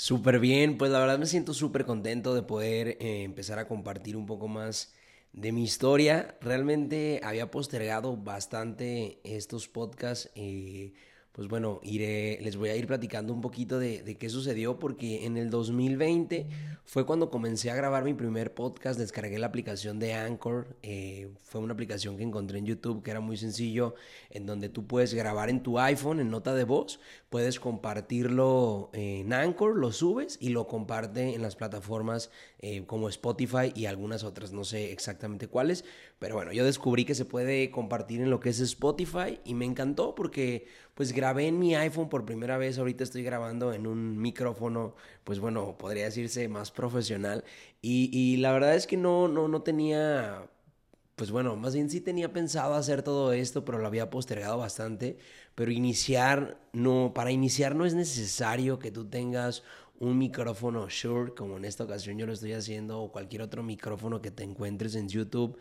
Súper bien, pues la verdad me siento súper contento de poder eh, empezar a compartir un poco más de mi historia. Realmente había postergado bastante estos podcasts. Eh, pues bueno, les voy a ir platicando un poquito de, de, qué sucedió porque en el 2020 fue cuando comencé a grabar mi primer podcast, descargué la aplicación de Anchor, eh, fue una aplicación que encontré en YouTube que era muy sencillo, en donde tú puedes grabar en tu iPhone en nota de voz, puedes compartirlo en Anchor, lo subes y lo comparte en las plataformas eh, como Spotify y algunas otras, no sé exactamente cuáles, pero bueno, yo descubrí que se puede compartir en lo que es Spotify y me encantó porque pues grabé en mi iPhone por primera vez, ahorita estoy grabando en un micrófono, pues bueno, podría decirse más profesional y, y la verdad es que no, no, no tenía pues bueno, más bien sí tenía pensado hacer todo esto, pero lo había postergado bastante. Pero iniciar, no, para iniciar no es necesario que tú tengas un micrófono Shure, como en esta ocasión yo lo estoy haciendo, o cualquier otro micrófono que te encuentres en YouTube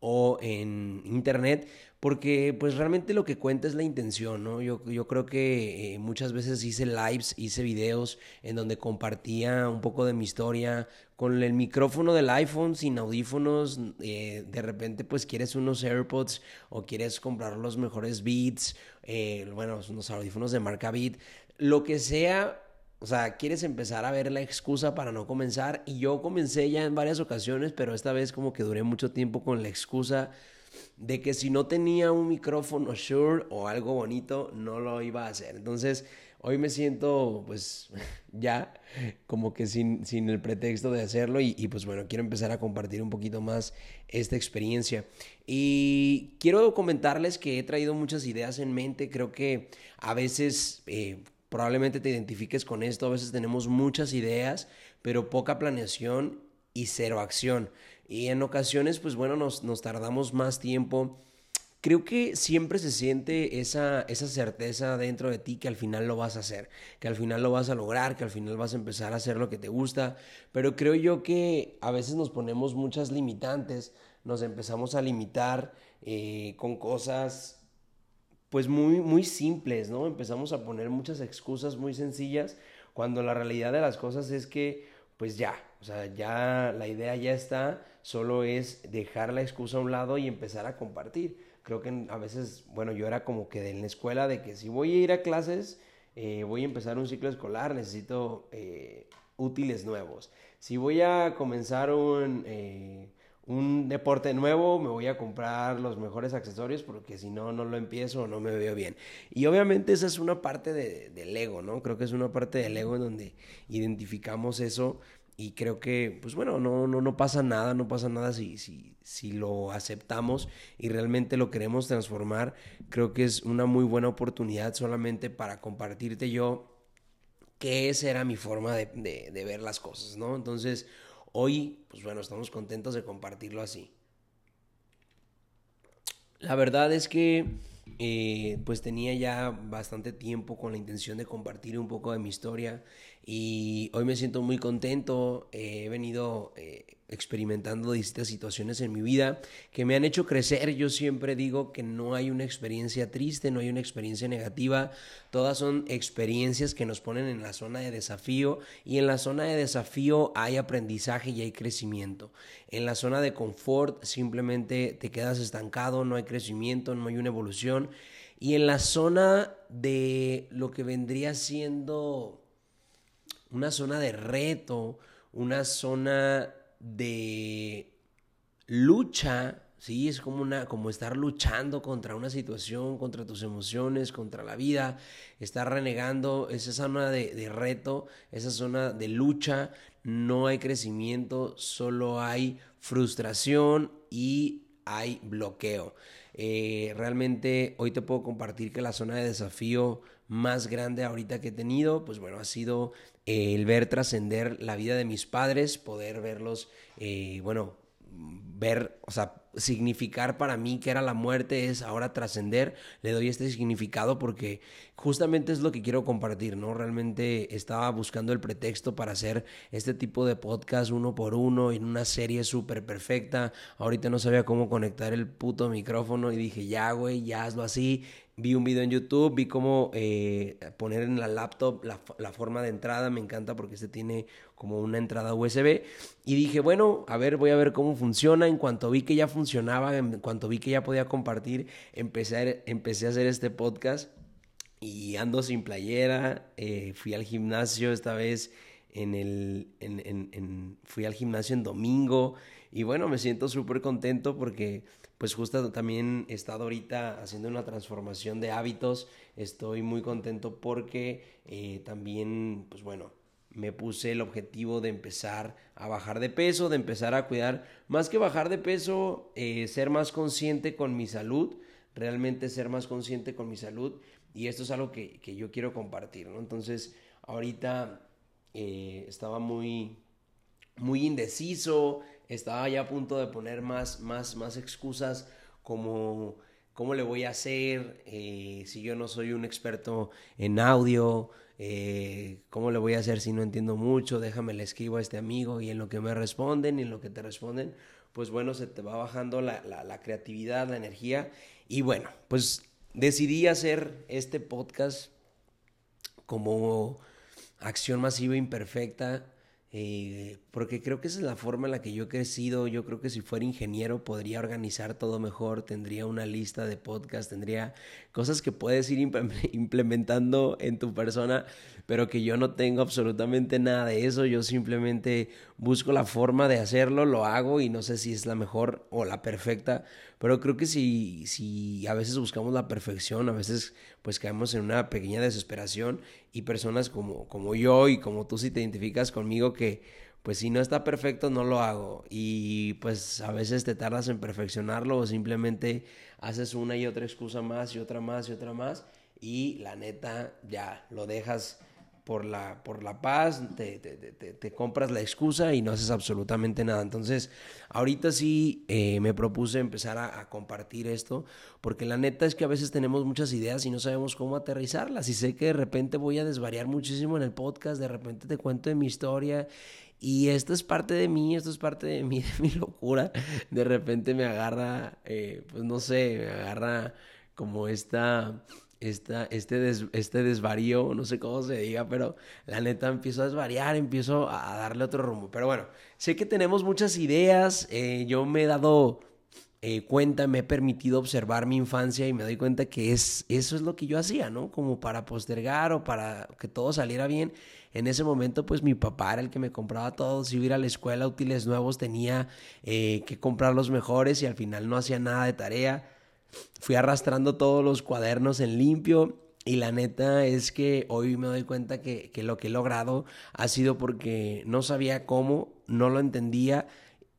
o en internet, porque pues realmente lo que cuenta es la intención, ¿no? Yo, yo creo que eh, muchas veces hice lives, hice videos en donde compartía un poco de mi historia con el micrófono del iPhone, sin audífonos, eh, de repente pues quieres unos AirPods o quieres comprar los mejores Beats, eh, bueno, unos audífonos de marca Beat, lo que sea, o sea, quieres empezar a ver la excusa para no comenzar. Y yo comencé ya en varias ocasiones, pero esta vez como que duré mucho tiempo con la excusa de que si no tenía un micrófono Shure o algo bonito, no lo iba a hacer. Entonces, hoy me siento pues ya como que sin, sin el pretexto de hacerlo y, pues bueno, quiero empezar a compartir un poquito más esta experiencia. Y quiero comentarles que he traído muchas ideas en mente, creo que a veces... Eh, probablemente te identifiques con esto. A veces tenemos muchas ideas, pero poca planeación y cero acción. Y en ocasiones, pues bueno, nos, nos tardamos más tiempo. Creo que siempre se siente esa, esa certeza dentro de ti que al final lo vas a hacer, que al final lo vas a lograr, que al final vas a empezar a hacer lo que te gusta, pero creo yo que a veces nos ponemos muchas limitantes, nos empezamos a limitar eh, con cosas pues muy, muy simples, ¿no? Empezamos a poner muchas excusas muy sencillas cuando la realidad de las cosas es que pues ya, o sea, ya la idea ya está, solo es dejar la excusa a un lado y empezar a compartir. Creo que a veces, bueno, yo era como que en la escuela de que si voy a ir a clases, eh, voy a empezar un ciclo escolar, necesito eh, útiles nuevos. Si voy a comenzar un... Eh, un deporte nuevo, me voy a comprar los mejores accesorios porque si no, no lo empiezo o no me veo bien. Y obviamente esa es una parte de, del ego, ¿no? Creo que es una parte del ego en donde identificamos eso y creo que, pues bueno, no, no, no pasa nada, no pasa nada si, si, si lo aceptamos y realmente lo queremos transformar. Creo que es una muy buena oportunidad solamente para compartirte yo que esa era mi forma de, de, de ver las cosas, ¿no? Entonces, Hoy, pues bueno, estamos contentos de compartirlo así. La verdad es que eh, pues tenía ya bastante tiempo con la intención de compartir un poco de mi historia y hoy me siento muy contento. he venido eh, experimentando distintas situaciones en mi vida que me han hecho crecer. Yo siempre digo que no hay una experiencia triste, no hay una experiencia negativa. Todas son experiencias que nos ponen en la zona de desafío y en la zona de desafío hay aprendizaje y hay crecimiento. En la zona de confort simplemente te quedas estancado, no hay crecimiento, no hay una evolución. Y en la zona de lo que vendría siendo una zona de reto, una zona de lucha, sí, es como una como estar luchando contra una situación, contra tus emociones, contra la vida, estar renegando, esa zona de, de reto, esa zona de lucha, no hay crecimiento, solo hay frustración y hay bloqueo. Eh, realmente hoy te puedo compartir que la zona de desafío más grande ahorita que he tenido, pues bueno, ha sido el ver trascender la vida de mis padres, poder verlos, eh, bueno, ver, o sea, significar para mí que era la muerte es ahora trascender, le doy este significado porque justamente es lo que quiero compartir, ¿no? Realmente estaba buscando el pretexto para hacer este tipo de podcast uno por uno en una serie súper perfecta, ahorita no sabía cómo conectar el puto micrófono y dije, ya, güey, ya hazlo así, vi un video en YouTube, vi cómo eh, poner en la laptop la, forma de entrada, me encanta porque este tiene como una entrada USB y dije, bueno, a ver, voy a ver cómo funciona, en cuanto vi que ya funcionaba, en cuanto vi que ya podía compartir, empecé a, empecé a hacer este podcast y ando sin playera, eh, fui al gimnasio esta vez en el, fui al gimnasio en domingo y bueno, me siento súper contento porque pues justo también he estado ahorita haciendo una transformación de hábitos, estoy muy contento porque eh, también, pues bueno, me puse el objetivo de empezar a bajar de peso, de empezar a cuidar, más que bajar de peso, eh, ser más consciente con mi salud, realmente ser más consciente con mi salud. Y esto es algo que, que yo quiero compartir, ¿no? Entonces, ahorita eh, estaba muy, muy indeciso, estaba ya a punto de poner más, más, más excusas como cómo le voy a hacer eh, si yo no soy un experto en audio, eh, cómo le voy a hacer si no entiendo mucho, déjame le escribo a este amigo y en lo que me responden y en lo que te responden, pues bueno, se te va bajando la, la, creatividad, la energía. Y bueno, pues decidí hacer este podcast como acción masiva imperfecta eh, porque creo que esa es la forma en la que yo he crecido. Yo creo que si fuera ingeniero podría organizar todo mejor, tendría una lista de podcast, tendría cosas que puedes ir implementando en tu persona, pero que yo no tengo absolutamente nada de eso. Yo simplemente busco la forma de hacerlo, lo hago y no sé si es la mejor o la perfecta, pero creo que si, si a veces buscamos la perfección, a veces pues caemos en una pequeña desesperación y personas como, como yo y como tú si te identificas conmigo que pues si no está perfecto no lo hago y pues a veces te tardas en perfeccionarlo o simplemente haces una y otra excusa más y otra más y otra más y la neta ya lo dejas por la, por la paz, te, te, te, compras la excusa y no haces absolutamente nada. Entonces, ahorita sí eh, me propuse empezar a, a, compartir esto, porque la neta es que a veces tenemos muchas ideas y no sabemos cómo aterrizarlas. Y sé que de repente voy a desvariar muchísimo en el podcast, de repente te cuento de mi historia. Y esto es parte de mí, esto es parte de mí, de mi locura. De repente me agarra, eh, pues no sé, me agarra como esta esta, este, des, este desvarío, no sé cómo se diga, pero la neta empiezo a desvariar, empiezo a darle otro rumbo. Pero bueno, sé que tenemos muchas ideas, eh, yo me he dado eh, cuenta, me he permitido observar mi infancia y me doy cuenta que es, eso es lo que yo hacía, ¿no? Como para postergar o para que todo saliera bien. En ese momento, pues mi papá era el que me compraba todo. Si iba a ir a la escuela, útiles nuevos, tenía eh, que comprar los mejores y al final no hacía nada de tarea fui arrastrando todos los cuadernos en limpio y la neta es que hoy me doy cuenta que, que, lo que he logrado ha sido porque no sabía cómo, no lo entendía.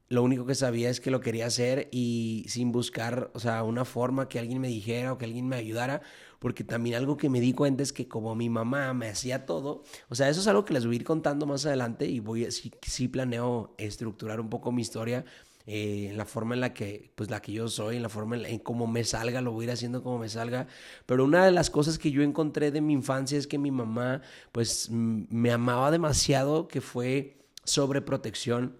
Lo único que sabía es que lo quería hacer y sin buscar, o sea, una forma que alguien me dijera o que alguien me ayudara, porque también algo que me di cuenta es que como mi mamá me hacía todo, o sea, eso es algo que les voy a ir contando más adelante y voy, sí, sí planeo estructurar un poco mi historia eh, en la forma en la que, pues la que yo soy, en la forma en, en cómo me salga, lo voy a ir haciendo como me salga. Pero una de las cosas que yo encontré de mi infancia es que mi mamá, pues me amaba demasiado, que fue sobreprotección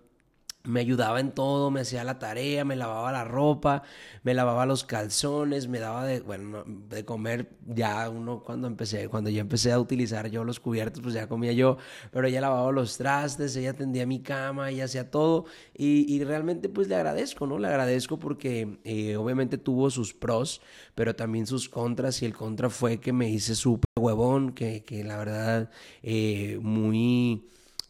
me ayudaba en todo, me hacía la tarea, me lavaba la ropa, me lavaba los calzones, me daba de, bueno, de comer ya uno cuando empecé, cuando yo empecé a utilizar yo los cubiertos, pues ya comía yo, pero ella lavaba los trastes, ella tendía mi cama, ella hacía todo y, y realmente pues le agradezco, ¿no? Le agradezco porque eh, obviamente tuvo sus pros, pero también sus contras y el contra fue que me hice súper huevón, que, que la verdad eh, muy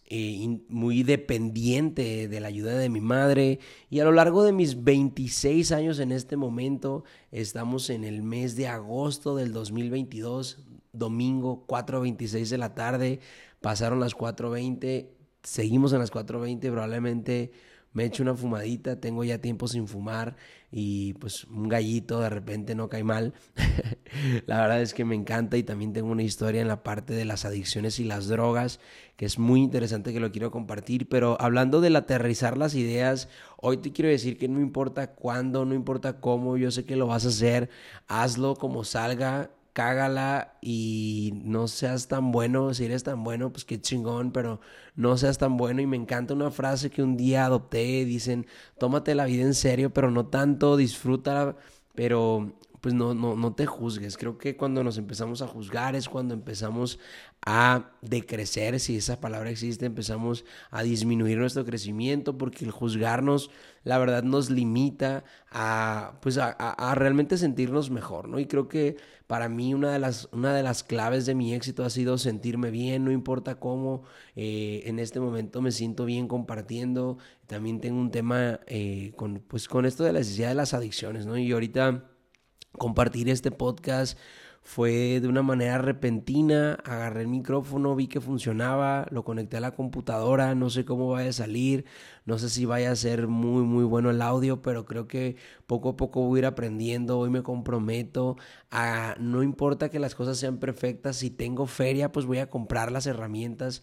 eh, muy dependiente de la ayuda de mi madre. Y a lo largo de mis 26 años en este momento estamos en el mes de agosto del 2022 domingo 4.26 de la tarde. Pasaron las 4.20 seguimos en las 4.20 probablemente me echo una fumadita, tengo ya tiempo sin fumar y pues un gallito de repente no cae mal. la verdad es que me encanta y también tengo una historia en la parte de las adicciones y las drogas que es muy interesante que lo quiero compartir, pero hablando del aterrizar las ideas, hoy te quiero decir que no importa cuándo, no importa cómo, yo sé que lo vas a hacer, hazlo como salga, cágala y no seas tan bueno. Si eres tan bueno, pues qué chingón, pero no seas tan bueno. Y me encanta una frase que un día adopté. Dicen, tómate la vida en serio, pero no tanto, disfrútala, pero pues no, no, no te juzgues. Creo que cuando nos empezamos a juzgar es cuando empezamos a decrecer, si esa palabra existe, empezamos a disminuir nuestro crecimiento, porque el juzgarnos, la verdad, nos limita a, pues a, realmente sentirnos mejor, ¿no? Y creo que para mí una de, las, una de las claves de mi éxito ha sido sentirme bien, no importa cómo, eh, en este momento me siento bien compartiendo. También tengo un tema eh, con, pues, con esto de la necesidad de las adicciones, ¿no? Y ahorita compartir este podcast fue de una manera repentina, agarré el micrófono, vi que funcionaba, lo conecté a la computadora, no sé cómo vaya a salir, no sé si vaya a ser muy, muy bueno el audio, pero creo que poco a poco voy a ir aprendiendo. Hoy me comprometo a, no importa que las cosas sean perfectas, si tengo feria, pues voy a comprar las herramientas.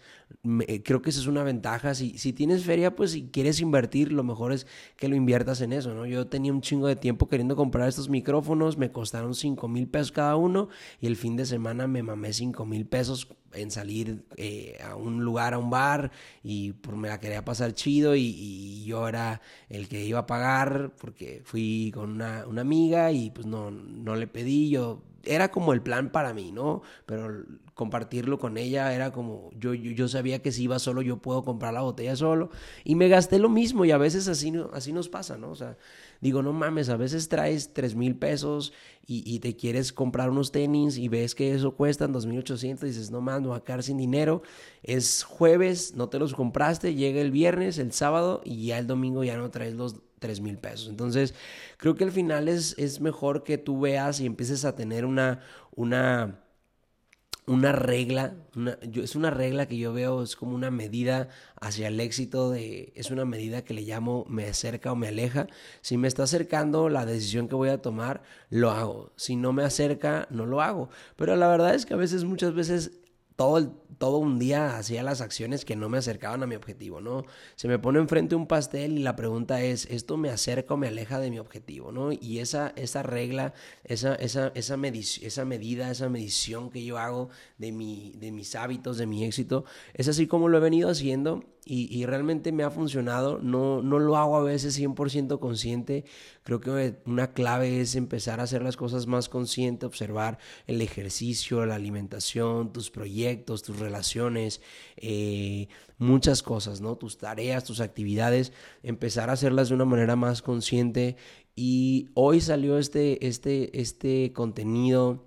Eh, creo que esa es una ventaja. Si, si tienes feria, pues si quieres invertir, lo mejor es que lo inviertas en eso, ¿no? Yo tenía un chingo de tiempo queriendo comprar estos micrófonos, me costaron 5 mil pesos cada uno y el fin de semana me mamé 5 mil pesos en salir eh, a un lugar, a un bar, y pues, me la quería pasar chido y, yo era el que iba a pagar porque fui con una, una amiga y pues no, no le pedí, yo era como el plan para mí, ¿no? Pero compartirlo con ella era como, yo, yo, sabía que si iba solo yo puedo comprar la botella solo y me gasté lo mismo y a veces así, así nos pasa, ¿no? O sea, digo, no mames, a veces traes tres mil pesos y, te quieres comprar unos tenis y ves que eso cuesta 2.800 y dices, no mames, no voy a quedar sin dinero. Es jueves, no te los compraste, llega el viernes, el sábado y ya el domingo ya no traes los 3 mil pesos. Entonces, creo que al final es, es mejor que tú veas y empieces a tener una, una, una regla, es una regla que yo veo, es como una medida hacia el éxito, de, es una medida que le llamo me acerca o me aleja. Si me está acercando la decisión que voy a tomar, lo hago. Si no me acerca, no lo hago. Pero la verdad es que a veces, muchas veces, todo el, todo un día hacía las acciones que no me acercaban a mi objetivo, ¿no? Se me pone enfrente un pastel y la pregunta es, ¿esto me acerca o me aleja de mi objetivo, ¿no? Y esa, esa regla, esa, esa, esa, esa medida, esa medición que yo hago de, mi, de mis hábitos, de mi éxito, es así como lo he venido haciendo y, realmente me ha funcionado. No, no lo hago a veces 100% consciente. Creo que una clave es empezar a hacer las cosas más consciente, observar el ejercicio, la alimentación, tus proyectos, tus relaciones, eh, muchas cosas, ¿no? Tus tareas, tus actividades, empezar a hacerlas de una manera más consciente. Y hoy salió este, este, este contenido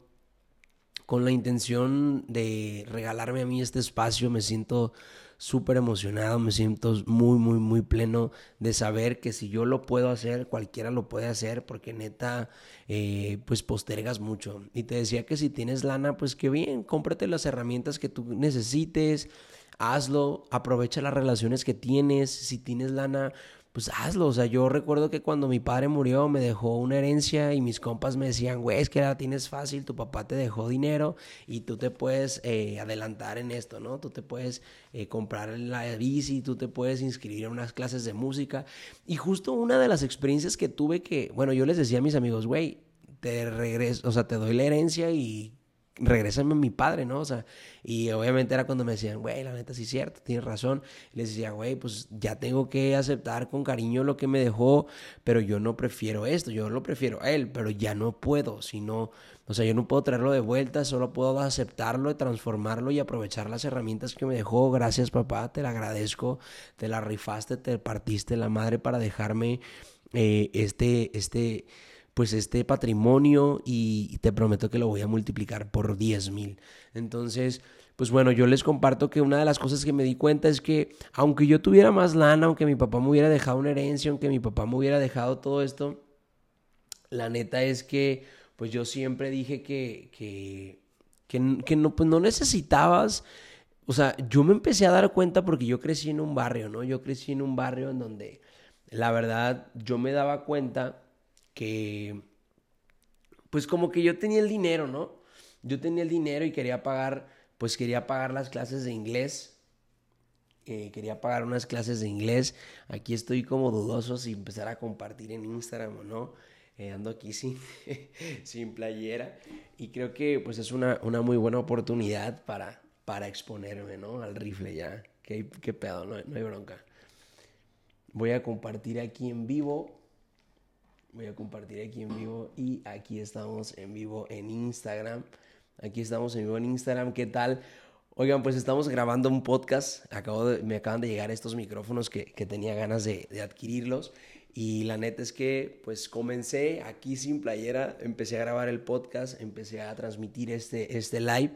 con la intención de regalarme a mí este espacio. Me siento súper emocionado, me siento muy, muy, muy pleno de saber que si yo lo puedo hacer, cualquiera lo puede hacer, porque neta, eh, pues postergas mucho. Y te decía que si tienes lana, pues que bien, cómprate las herramientas que tú necesites, hazlo, aprovecha las relaciones que tienes, si tienes lana, pues hazlo. O sea, yo recuerdo que cuando mi padre murió me dejó una herencia y mis compas me decían, güey, es que la tienes fácil, tu papá te dejó dinero y tú te puedes eh, adelantar en esto, ¿no? Tú te puedes eh, comprar la bici, tú te puedes inscribir en unas clases de música. Y justo una de las experiencias que tuve que, bueno, yo les decía a mis amigos, güey, te regreso, o sea, te doy la herencia y regrésame a mi padre, ¿no? O sea, y obviamente era cuando me decían, güey, la neta sí es cierto, tienes razón. les decía, güey, pues ya tengo que aceptar con cariño lo que me dejó, pero yo no prefiero esto, yo lo prefiero a él, pero ya no puedo, sino, o sea, yo no puedo traerlo de vuelta, solo puedo aceptarlo, transformarlo y aprovechar las herramientas que me dejó. Gracias, papá, te la agradezco, te la rifaste, te partiste la madre para dejarme eh, este, este pues este patrimonio y te prometo que lo voy a multiplicar por 10 mil. Entonces, pues bueno, yo les comparto que una de las cosas que me di cuenta es que aunque yo tuviera más lana, aunque mi papá me hubiera dejado una herencia, aunque mi papá me hubiera dejado todo esto, la neta es que pues yo siempre dije que, que, que, no, pues no necesitabas, o sea, yo me empecé a dar cuenta porque yo crecí en un barrio, ¿no? Yo crecí en un barrio en donde la verdad yo me daba cuenta que, pues como que yo tenía el dinero, ¿no? Yo tenía el dinero y quería pagar, pues quería pagar las clases de inglés. Eh, quería pagar unas clases de inglés. Aquí estoy como dudoso si empezar a compartir en Instagram o no. Eh, ando aquí sin, sin playera. Y creo que pues es una, una muy buena oportunidad para, para exponerme, ¿no? Al rifle ya. ¿Qué, qué pedo? No, no hay bronca. Voy a compartir aquí en vivo Voy a compartir aquí en vivo y aquí estamos en vivo en Instagram. Aquí estamos en vivo en Instagram. ¿Qué tal? Oigan, pues estamos grabando un podcast. Acabo de, me acaban de llegar estos micrófonos que, que tenía ganas de, de, adquirirlos. Y la neta es que pues comencé aquí sin playera, empecé a grabar el podcast, empecé a transmitir este, este live.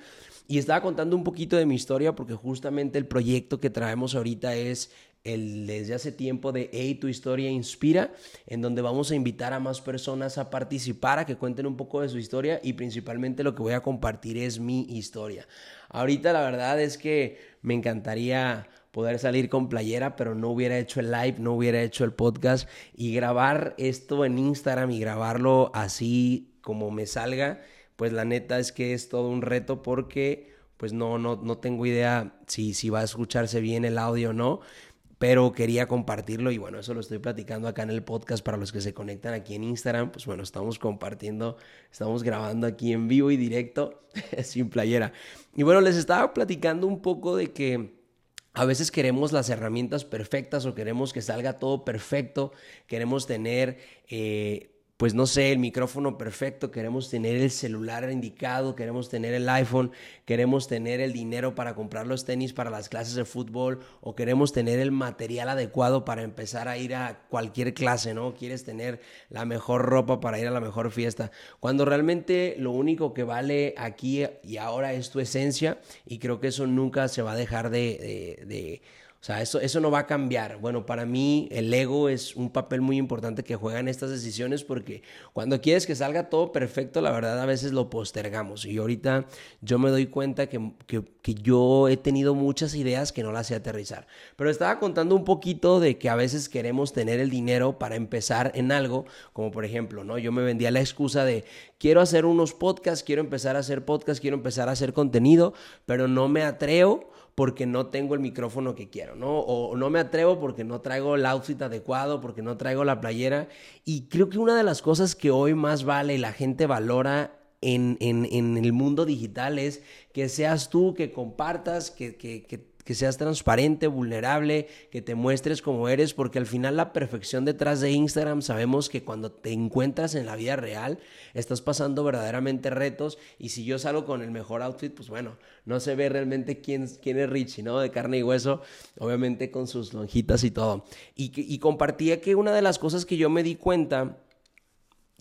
Y estaba contando un poquito de mi historia porque justamente el proyecto que traemos ahorita es el desde hace tiempo de Hey, tu historia inspira, en donde vamos a invitar a más personas a participar, a que cuenten un poco de su historia y principalmente lo que voy a compartir es mi historia. Ahorita la verdad es que me encantaría poder salir con playera, pero no hubiera hecho el live, no hubiera hecho el podcast y grabar esto en Instagram y grabarlo así como me salga, pues la neta es que es todo un reto porque pues no, no, no tengo idea si, si va a escucharse bien el audio o no pero quería compartirlo y bueno, eso lo estoy platicando acá en el podcast para los que se conectan aquí en Instagram, pues bueno, estamos compartiendo, estamos grabando aquí en vivo y directo sin playera. Y bueno, les estaba platicando un poco de que a veces queremos las herramientas perfectas o queremos que salga todo perfecto, queremos tener eh, pues no sé, el micrófono perfecto, queremos tener el celular indicado, queremos tener el iPhone, queremos tener el dinero para comprar los tenis para las clases de fútbol o queremos tener el material adecuado para empezar a ir a cualquier clase, ¿no? Quieres tener la mejor ropa para ir a la mejor fiesta, cuando realmente lo único que vale aquí y ahora es tu esencia y creo que eso nunca se va a dejar de, de, de o sea, eso, eso no va a cambiar. Bueno, para mí el ego es un papel muy importante que juega en estas decisiones porque cuando quieres que salga todo perfecto, la verdad a veces lo postergamos. Y ahorita yo me doy cuenta que, que, que yo he tenido muchas ideas que no las sé aterrizar. Pero estaba contando un poquito de que a veces queremos tener el dinero para empezar en algo, como por ejemplo, ¿no? Yo me vendía la excusa de quiero hacer unos podcasts, quiero empezar a hacer podcasts, quiero empezar a hacer contenido, pero no me atrevo porque no tengo el micrófono que quiero, ¿no? O no me atrevo porque no traigo el outfit adecuado, porque no traigo la playera. Y creo que una de las cosas que hoy más vale y la gente valora en, en, en el mundo digital es que seas tú, que compartas, que, que, que que seas transparente, vulnerable, que te muestres como eres, porque al final la perfección detrás de Instagram sabemos que cuando te encuentras en la vida real estás pasando verdaderamente retos y si yo salgo con el mejor outfit, pues bueno, no se ve realmente quién, quién es Richie, ¿no? De carne y hueso, obviamente con sus lonjitas y todo. Y, y compartía que una de las cosas que yo me di cuenta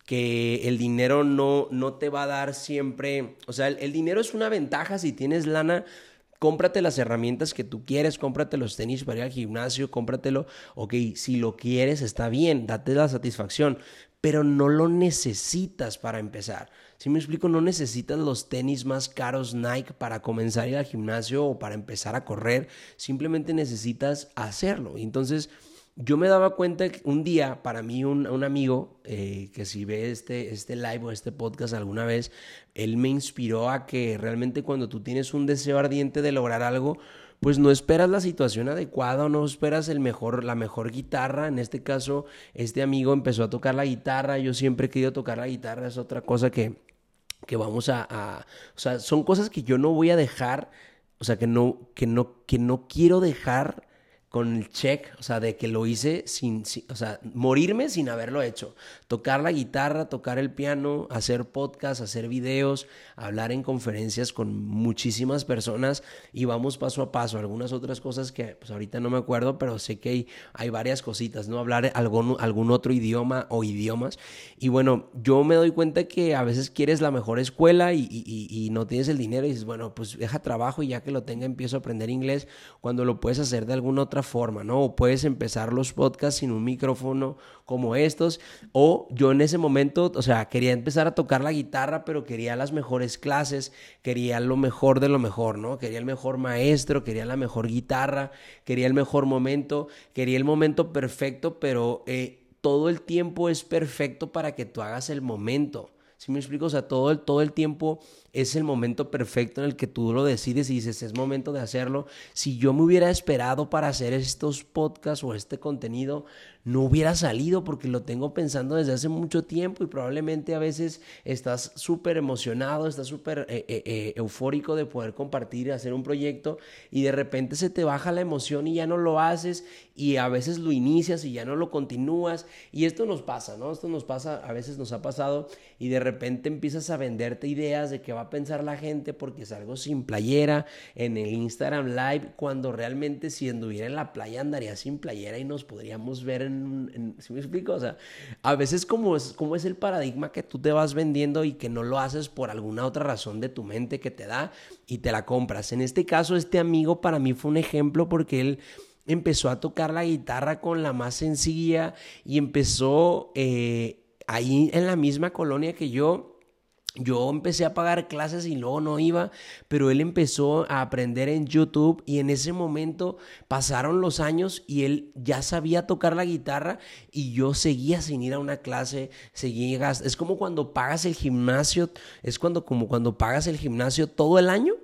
que el dinero no, no te va a dar siempre, o sea, el, el dinero es una ventaja si tienes lana, cómprate las herramientas que tú quieres, cómprate los tenis para ir al gimnasio, cómpratelo, ok, si lo quieres está bien, date la satisfacción, pero no lo necesitas para empezar. Si me explico, no necesitas los tenis más caros Nike para comenzar a ir al gimnasio o para empezar a correr, simplemente necesitas hacerlo. Entonces, yo me daba cuenta que un día, para mí, un, amigo, eh, que si ve este, este live o este podcast alguna vez, él me inspiró a que realmente cuando tú tienes un deseo ardiente de lograr algo, pues no esperas la situación adecuada o no esperas el mejor, la mejor guitarra. En este caso, este amigo empezó a tocar la guitarra. Yo siempre he querido tocar la guitarra, es otra cosa que, que vamos a, a, O sea, son cosas que yo no voy a dejar, o sea, que no, que no, que no quiero dejar con el check, o sea, de que lo hice sin, o sea, morirme sin haberlo hecho. Tocar la guitarra, tocar el piano, hacer podcast, hacer videos, hablar en conferencias con muchísimas personas y vamos paso a paso. Algunas otras cosas que pues ahorita no me acuerdo, pero sé que hay, hay varias cositas, ¿no? Hablar algún, algún otro idioma o idiomas. Y bueno, yo me doy cuenta que a veces quieres la mejor escuela y no tienes el dinero y dices, bueno, pues deja trabajo y ya que lo tenga empiezo a aprender inglés cuando lo puedes hacer de alguna otra forma, ¿no? O puedes empezar los podcasts sin un micrófono como estos. O yo en ese momento, o sea, quería empezar a tocar la guitarra, pero quería las mejores clases, quería lo mejor de lo mejor, ¿no? Quería el mejor maestro, quería la mejor guitarra, quería el mejor momento, quería el momento perfecto, pero eh, todo el tiempo es perfecto para que tú hagas el momento. ¿Sí me explico? O sea, todo el, todo el tiempo es el momento perfecto en el que tú lo decides y dices, es momento de hacerlo. Si yo me hubiera esperado para hacer estos podcasts o este contenido, no hubiera salido porque lo tengo pensando desde hace mucho tiempo y probablemente a veces estás súper emocionado, estás súper eh, eh, eh, eufórico de poder compartir, hacer un proyecto y de repente se te baja la emoción y ya no lo haces y a veces lo inicias y ya no lo continúas y esto nos pasa, ¿no? Esto nos pasa, a veces nos ha pasado y de repente empiezas a venderte ideas de qué va a pensar la gente porque salgo sin playera en el Instagram Live cuando realmente si anduviera en la playa andaría sin playera y nos podríamos ver en, ¿sí me explico? O sea, a veces como es, como es el paradigma que tú te vas vendiendo y que no lo haces por alguna otra razón de tu mente que te da y te la compras. En este caso, este amigo para mí fue un ejemplo porque él empezó a tocar la guitarra con la más sencilla y empezó eh, ahí en la misma colonia que yo yo empecé a pagar clases y luego no iba, pero él empezó a aprender en YouTube y en ese momento pasaron los años y él ya sabía tocar la guitarra y yo seguía sin ir a una clase, seguía, es como cuando pagas el gimnasio, es cuando como cuando pagas el gimnasio todo el año,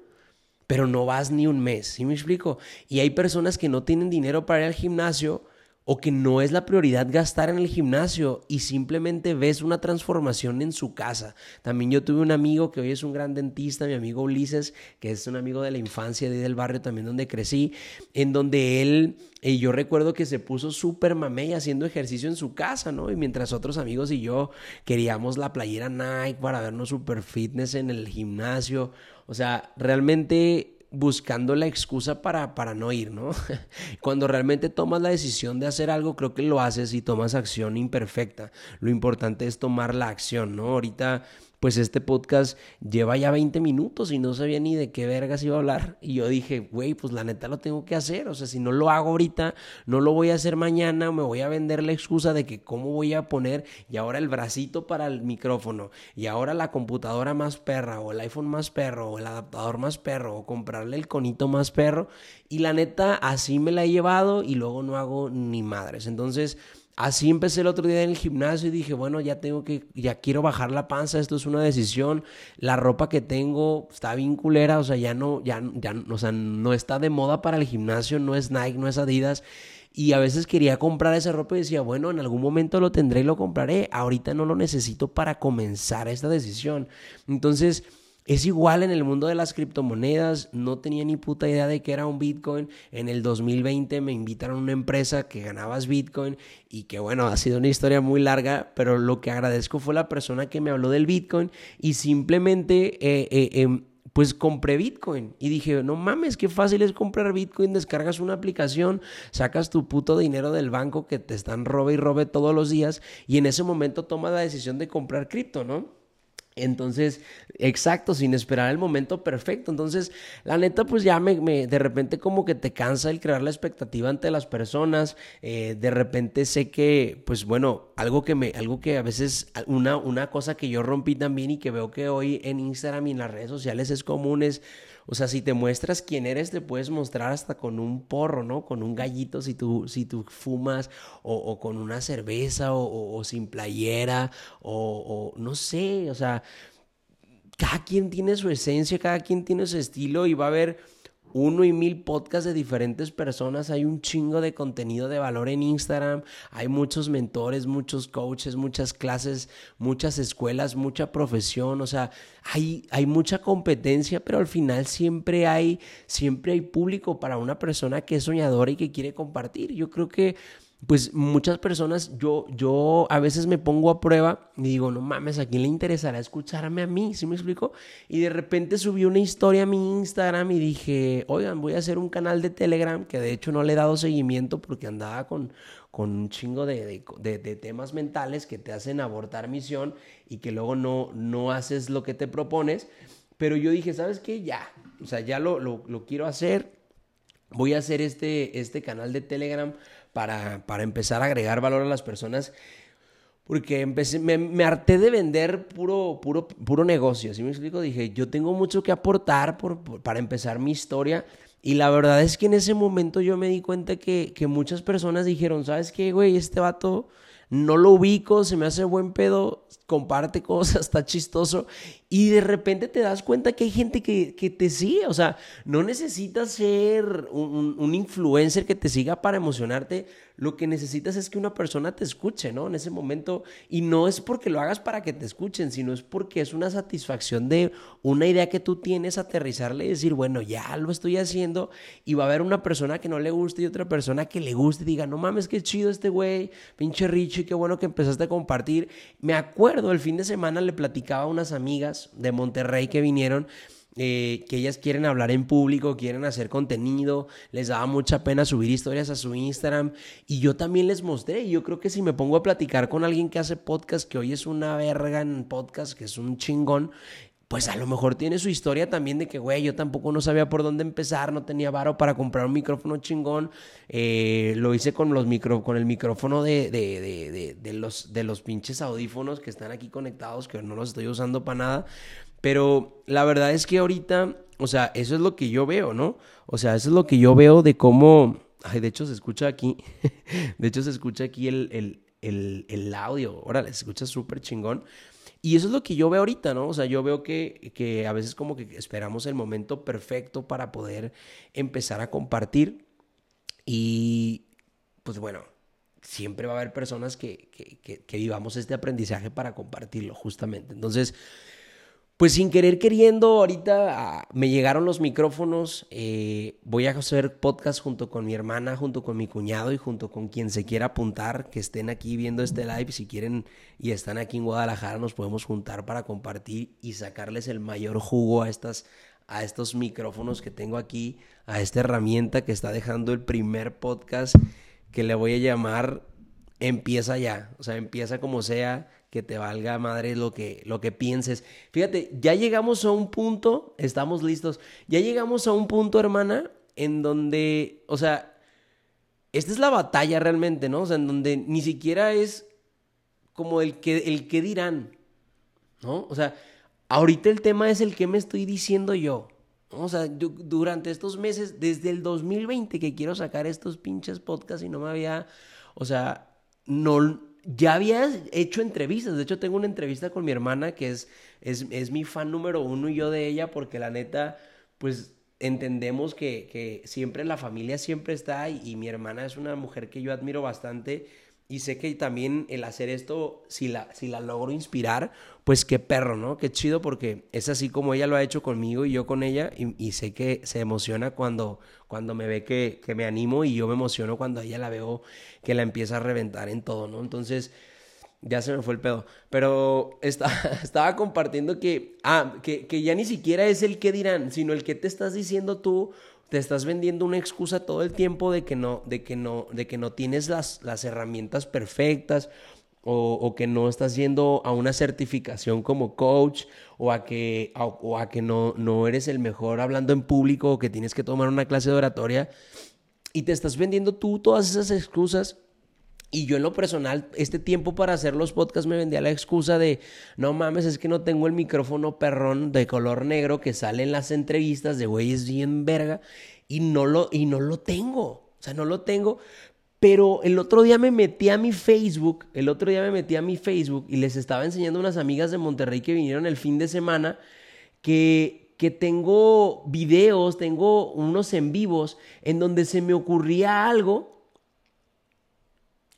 pero no vas ni un mes, ¿sí me explico? Y hay personas que no tienen dinero para ir al gimnasio o que no es la prioridad gastar en el gimnasio y simplemente ves una transformación en su casa. También yo tuve un amigo que hoy es un gran dentista, mi amigo Ulises, que es un amigo de la infancia de del barrio también donde crecí, en donde él, y eh, yo recuerdo que se puso súper mamey haciendo ejercicio en su casa, ¿no? Y mientras otros amigos y yo queríamos la playera Nike para vernos super fitness en el gimnasio. O sea, realmente buscando la excusa para, para no ir, ¿no? Cuando realmente tomas la decisión de hacer algo, creo que lo haces y tomas acción imperfecta. Lo importante es tomar la acción, ¿no? Ahorita pues este podcast lleva ya 20 minutos y no sabía ni de qué vergas iba a hablar. Y yo dije, güey, pues la neta lo tengo que hacer. O sea, si no lo hago ahorita, no lo voy a hacer mañana, me voy a vender la excusa de que cómo voy a poner y ahora el bracito para el micrófono y ahora la computadora más perra o el iPhone más perro o el adaptador más perro o comprarle el conito más perro. Y la neta, así me la he llevado y luego no hago ni madres. Entonces, Así empecé el otro día en el gimnasio y dije, bueno, ya tengo que, ya quiero bajar la panza, esto es una decisión. La ropa que tengo está bien culera, o sea, ya no, ya, ya, o sea, no está de moda para el gimnasio, no es Nike, no es Adidas. Y a veces quería comprar esa ropa y decía, bueno, en algún momento lo tendré y lo compraré. Ahorita no lo necesito para comenzar esta decisión. Entonces, es igual en el mundo de las criptomonedas, no tenía ni puta idea de que era un Bitcoin. En el 2020 me invitaron a una empresa que ganabas Bitcoin y que bueno, ha sido una historia muy larga, pero lo que agradezco fue la persona que me habló del Bitcoin y simplemente... Eh, eh, em, pues compré Bitcoin y dije, no mames, qué fácil es comprar Bitcoin, descargas una aplicación, sacas tu puto dinero del banco que te están robe y robe todos los días y en ese momento tomas la decisión de comprar cripto, ¿no? Entonces, exacto, sin esperar el momento perfecto. Entonces, la neta, pues ya me, de repente como que te cansa el crear la expectativa ante las personas. Eh, de repente sé que, pues bueno, algo que me, algo que a veces, una, una cosa que yo rompí también y que veo que hoy en Instagram y en las redes sociales es común es o sea, si te muestras quién eres, te puedes mostrar hasta con un porro, ¿no? Con un gallito si tú, si tú fumas, o, con una cerveza, o, sin playera, o, no sé, o sea, cada quien tiene su esencia, cada quien tiene su estilo y va a haber uno y mil podcasts de diferentes personas, hay un chingo de contenido de valor en Instagram, hay muchos mentores, muchos coaches, muchas clases, muchas escuelas, mucha profesión, o sea, hay, hay mucha competencia, pero al final siempre hay, siempre hay público para una persona que es soñadora y que quiere compartir. Yo creo que pues muchas personas, yo, yo a veces me pongo a prueba y digo, no mames, ¿a quién le interesará escucharme a mí? ¿Sí me explico? Y de repente subí una historia a mi Instagram y dije, oigan, voy a hacer un canal de Telegram, que de hecho no le he dado seguimiento porque andaba con, con un chingo de, temas mentales que te hacen abortar misión y que luego no, no haces lo que te propones. Pero yo dije, ¿sabes qué? Ya, o sea, ya lo, lo, lo quiero hacer. Voy a hacer este, este canal de Telegram para, para empezar a agregar valor a las personas. Porque empecé, me, harté de vender puro, puro, puro negocio. ¿Sí me explico? Dije, yo tengo mucho que aportar por, para empezar mi historia. Y la verdad es que en ese momento yo me di cuenta que, que muchas personas dijeron, ¿sabes qué, güey? Este vato no lo ubico, se me hace buen pedo, comparte cosas, está chistoso. Y de repente te das cuenta que hay gente que, te sigue. O sea, no necesitas ser un, un, influencer que te siga para emocionarte. Lo que necesitas es que una persona te escuche, ¿no? En ese momento. Y no es porque lo hagas para que te escuchen, sino es porque es una satisfacción de una idea que tú tienes, aterrizarle y decir, bueno, ya lo estoy haciendo. Y va a haber una persona que no le guste y otra persona que le guste y diga, no mames, qué chido este güey, pinche Richie, qué bueno que empezaste a compartir. Me acuerdo, el fin de semana le platicaba a unas amigas de Monterrey que vinieron. Eh, que ellas quieren hablar en público, quieren hacer contenido, les daba mucha pena subir historias a su Instagram y yo también les mostré. Yo creo que si me pongo a platicar con alguien que hace podcast, que hoy es una verga en podcast, que es un chingón, pues a lo mejor tiene su historia también de que, güey, yo tampoco no sabía por dónde empezar, no tenía varo para comprar un micrófono chingón. Eh, lo hice con, los micro, con el micrófono de, de, de, de, los, de los pinches audífonos que están aquí conectados, que no los estoy usando para nada. Pero la verdad es que ahorita, o sea, eso es lo que yo veo, ¿no? O sea, eso es lo que yo veo de cómo... Ay, de hecho se escucha aquí, de hecho se escucha aquí el, el, el, el audio, órale, se escucha súper chingón. Y eso es lo que yo veo ahorita, ¿no? O sea, yo veo que, que a veces como que esperamos el momento perfecto para poder empezar a compartir. Y pues bueno, siempre va a haber personas que, que, que, vivamos este aprendizaje para compartirlo, justamente. Entonces, pues sin querer queriendo, ahorita ah, me llegaron los micrófonos. Eh, voy a hacer podcast junto con mi hermana, junto con mi cuñado y junto con quien se quiera apuntar, que estén aquí viendo este live. Si quieren y están aquí en Guadalajara, nos podemos juntar para compartir y sacarles el mayor jugo a estas a estos micrófonos que tengo aquí, a esta herramienta que está dejando el primer podcast que le voy a llamar Empieza ya, o sea, empieza como sea que te valga madre lo que, lo que pienses. Fíjate, ya llegamos a un punto, estamos listos, ya llegamos a un punto, hermana, en donde, o sea, esta es la batalla realmente, ¿no? O sea, en donde ni siquiera es como el que, el que dirán, ¿no? O sea, ahorita el tema es el que me estoy diciendo yo. O sea, durante estos meses, desde el 2020 que quiero sacar estos pinches podcasts y no me había, o sea, no, ya había hecho entrevistas. De hecho, tengo una entrevista con mi hermana que es, es, es mi fan número uno y yo de ella porque la neta, pues entendemos que, que siempre la familia siempre está y, y mi hermana es una mujer que yo admiro bastante y sé que también el hacer esto, si la, si la logro inspirar, pues qué perro, ¿no? Qué chido porque es así como ella lo ha hecho conmigo y yo con ella. Y, sé que se emociona cuando, cuando me ve que, que, me animo y yo me emociono cuando ella la veo que la empieza a reventar en todo, ¿no? Entonces, ya se me fue el pedo. Pero está, estaba compartiendo que, ah, que, que ya ni siquiera es el que dirán, sino el que te estás diciendo tú te estás vendiendo una excusa todo el tiempo de que no, de que no, de que no tienes las, las herramientas perfectas o, que no estás yendo a una certificación como coach o a que, o a que no, no eres el mejor hablando en público o que tienes que tomar una clase de oratoria y te estás vendiendo tú todas esas excusas y yo en lo personal, este tiempo para hacer los podcasts me vendía la excusa de, no mames, es que no tengo el micrófono perrón de color negro que sale en las entrevistas de güeyes bien verga y no lo, y no lo tengo. O sea, no lo tengo. Pero el otro día me metí a mi Facebook, el otro día me metí a mi Facebook y les estaba enseñando a unas amigas de Monterrey que vinieron el fin de semana que, que tengo videos, tengo unos en vivos en donde se me ocurría algo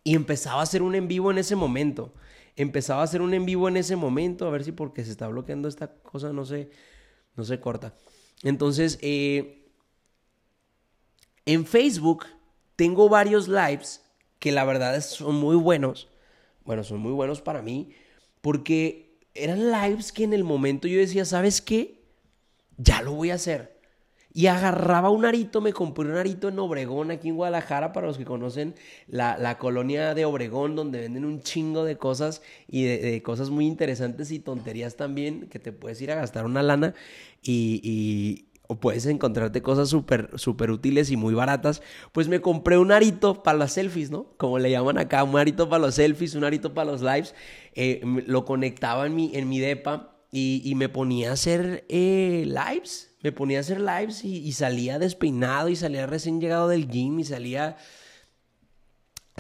y empezaba a hacer un en vivo en ese momento. Empezaba a hacer un en vivo en ese momento, a ver si porque se está bloqueando esta cosa no se, no se corta. Entonces, eh, en Facebook tengo varios lives que la verdad son muy buenos. Bueno, son muy buenos para mí porque eran lives que en el momento yo decía, ¿sabes qué? Ya lo voy a hacer y agarraba un arito, me compré un arito en Obregón, aquí en Guadalajara, para los que conocen la, colonia de Obregón, donde venden un chingo de cosas y de, cosas muy interesantes y tonterías también, que te puedes ir a gastar una lana y, o puedes encontrarte cosas súper super útiles y muy baratas, pues me compré un arito para las selfies, ¿no? Como le llaman acá, un arito para los selfies, un arito para los lives, eh, lo conectaba en mi, en mi depa y, me ponía a hacer eh, lives me ponía a hacer lives y, salía despeinado y salía recién llegado del gym y salía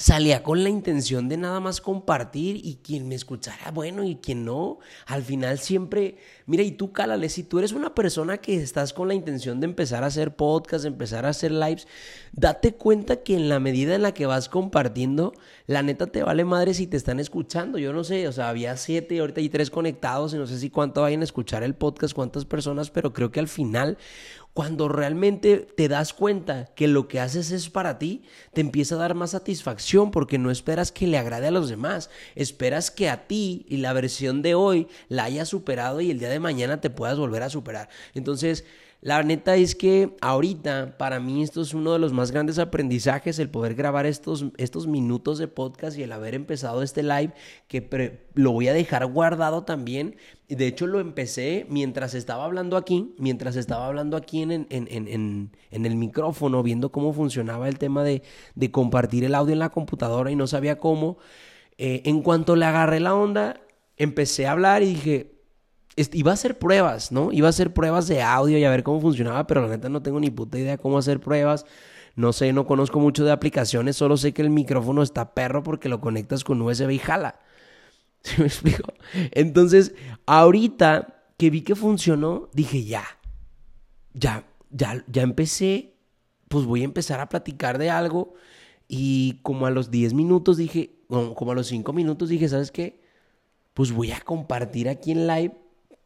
salía con la intención de nada más compartir y quien me escuchara, bueno, y quien no, al final siempre, mira, y tú cálale, si tú eres una persona que estás con la intención de empezar a hacer podcast, de empezar a hacer lives, date cuenta que en la medida en la que vas compartiendo, la neta te vale madre si te están escuchando, yo no sé, o sea, había siete, ahorita hay tres conectados y no sé si cuánto vayan a escuchar el podcast, cuántas personas, pero creo que al final cuando realmente te das cuenta que lo que haces es para ti, te empieza a dar más satisfacción porque no esperas que le agrade a los demás, esperas que a ti y la versión de hoy la hayas superado y el día de mañana te puedas volver a superar. Entonces, la neta es que ahorita para mí esto es uno de los más grandes aprendizajes, el poder grabar estos, estos minutos de podcast y el haber empezado este live, que lo voy a dejar guardado también. De hecho lo empecé mientras estaba hablando aquí, mientras estaba hablando aquí en, en, en, en el micrófono, viendo cómo funcionaba el tema de, de, compartir el audio en la computadora y no sabía cómo. Eh, en cuanto le agarré la onda, empecé a hablar y dije, iba a hacer pruebas, ¿no? Iba a hacer pruebas de audio y a ver cómo funcionaba, pero la neta no tengo ni puta idea cómo hacer pruebas. No sé, no conozco mucho de aplicaciones, solo sé que el micrófono está perro porque lo conectas con USB y jala. ¿Sí me explico? Entonces, ahorita que vi que funcionó, dije ya, ya, ya, ya empecé, pues voy a empezar a platicar de algo. Y como a los 10 minutos dije, como a los 5 minutos dije, ¿sabes qué? Pues voy a compartir aquí en live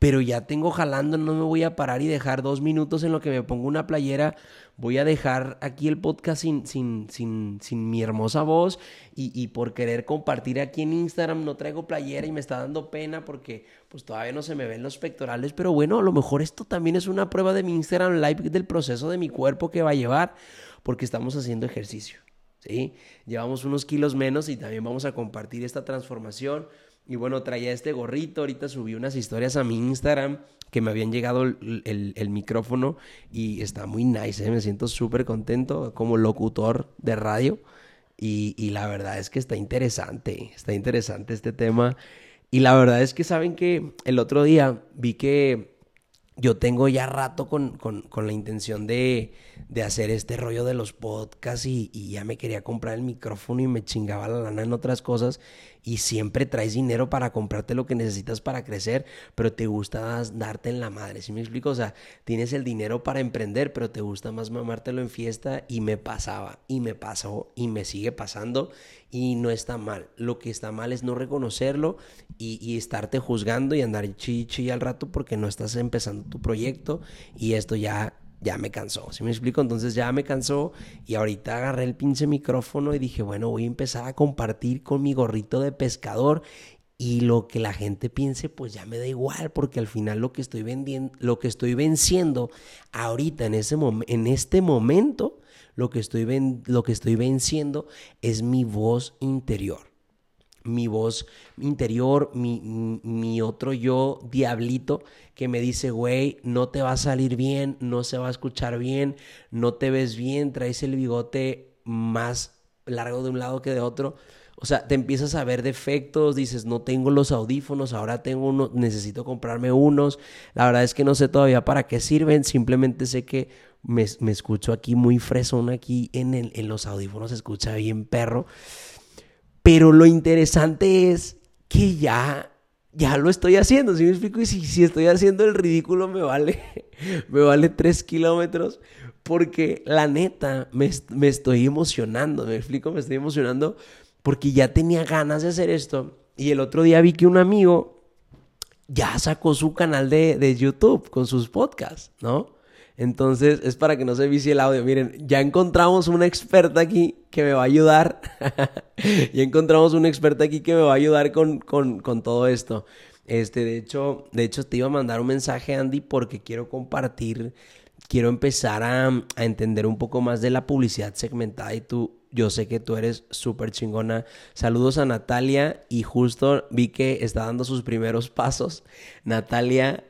pero ya tengo jalando, no me voy a parar y dejar dos minutos en lo que me pongo una playera. Voy a dejar aquí el podcast sin, sin, sin, sin mi hermosa voz y, y, por querer compartir aquí en Instagram no traigo playera y me está dando pena porque pues todavía no se me ven los pectorales. Pero bueno, a lo mejor esto también es una prueba de mi Instagram Live del proceso de mi cuerpo que va a llevar porque estamos haciendo ejercicio. ¿sí? Llevamos unos kilos menos y también vamos a compartir esta transformación. Y bueno, traía este gorrito, ahorita subí unas historias a mi Instagram que me habían llegado el, micrófono y está muy nice, ¿eh? me siento súper contento como locutor de radio y, y, la verdad es que está interesante, está interesante este tema y la verdad es que saben que el otro día vi que yo tengo ya rato con, la intención de, hacer este rollo de los podcasts y, ya me quería comprar el micrófono y me chingaba la lana en otras cosas y siempre traes dinero para comprarte lo que necesitas para crecer, pero te gusta darte en la madre, ¿sí me explico? O sea, tienes el dinero para emprender, pero te gusta más mamártelo en fiesta y me pasaba y me pasó y me sigue pasando y no está mal. Lo que está mal es no reconocerlo y, estarte juzgando y andar chichi al rato porque no estás empezando tu proyecto y esto ya ya me cansó, ¿sí me explico? Entonces ya me cansó y ahorita agarré el pinche micrófono y dije, bueno, voy a empezar a compartir con mi gorrito de pescador y lo que la gente piense, pues ya me da igual, porque al final lo que estoy vendiendo, lo que estoy venciendo ahorita en, ese en este momento lo que estoy, lo que estoy venciendo es mi voz interior. Mi voz interior, mi, mi otro yo, diablito, que me dice, güey, no te va a salir bien, no se va a escuchar bien, no te ves bien, traes el bigote más largo de un lado que de otro. O sea, te empiezas a ver defectos, dices, no tengo los audífonos, ahora tengo uno, necesito comprarme unos. La verdad es que no sé todavía para qué sirven, simplemente sé que me, escucho aquí muy fresón, aquí en, el, en los audífonos se escucha bien perro. Pero lo interesante es que ya, ya lo estoy haciendo, ¿sí me explico? Y si, si estoy haciendo el ridículo me vale, me vale tres kilómetros. Porque la neta, me, me estoy emocionando, ¿me explico? Me estoy emocionando porque ya tenía ganas de hacer esto. Y el otro día vi que un amigo ya sacó su canal de, de YouTube con sus podcasts, ¿no? Entonces es para que no se vicie el audio. Miren, ya encontramos una experta aquí que me va a ayudar. ya encontramos una experta aquí que me va a ayudar con, con, con, todo esto. Este, de hecho, de hecho, te iba a mandar un mensaje, Andy, porque quiero compartir, quiero empezar a, a entender un poco más de la publicidad segmentada y tú, yo sé que tú eres súper chingona. Saludos a Natalia y justo vi que está dando sus primeros pasos. Natalia,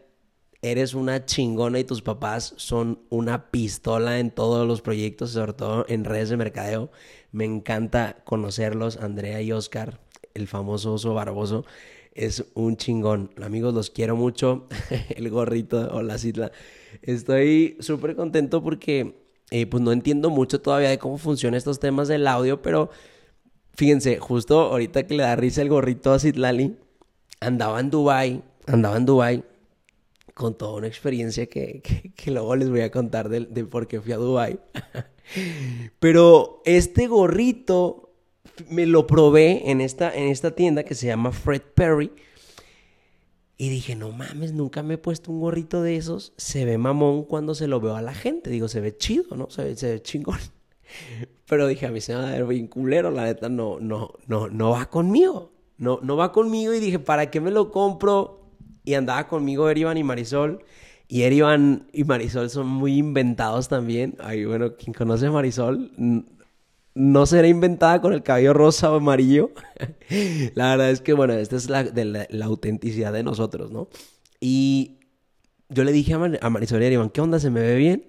eres una chingona y tus papás son una pistola en todos los proyectos, sobre todo en redes de mercadeo. Me encanta conocerlos, Andrea y Oscar, el famoso oso barboso. Es un chingón. Amigos, los quiero mucho. el gorrito, hola Citla. Estoy súper contento porque eh, pues no entiendo mucho todavía de cómo funcionan estos temas del audio, pero Fíjense, justo ahorita que le da risa el gorrito a Citlali, andaba en Dubai, andaba en Dubai con toda una experiencia que, que, luego les voy a contar de, de por qué fui a Dubai. Pero este gorrito me lo probé en esta, en esta tienda que se llama Fred Perry. Y dije, no mames, nunca me he puesto un gorrito de esos. Se ve mamón cuando se lo veo a la gente. Digo, se ve chido, ¿no? Se ve, se ve chingón. Pero dije, a mí se me va a ver bien culero, la neta, no, no, no, no va conmigo. No, no va conmigo y dije, ¿para qué me lo compro? Y andaba conmigo Erivan y Marisol. Y Erivan y Marisol son muy inventados también. Ay, bueno, quien conoce a Marisol no será inventada con el cabello rosa o amarillo. la verdad es que, bueno, esta es la, la, autenticidad de nosotros, ¿no? Y yo le dije a, Marisol y a Erivan, ¿qué onda? ¿Se me ve bien?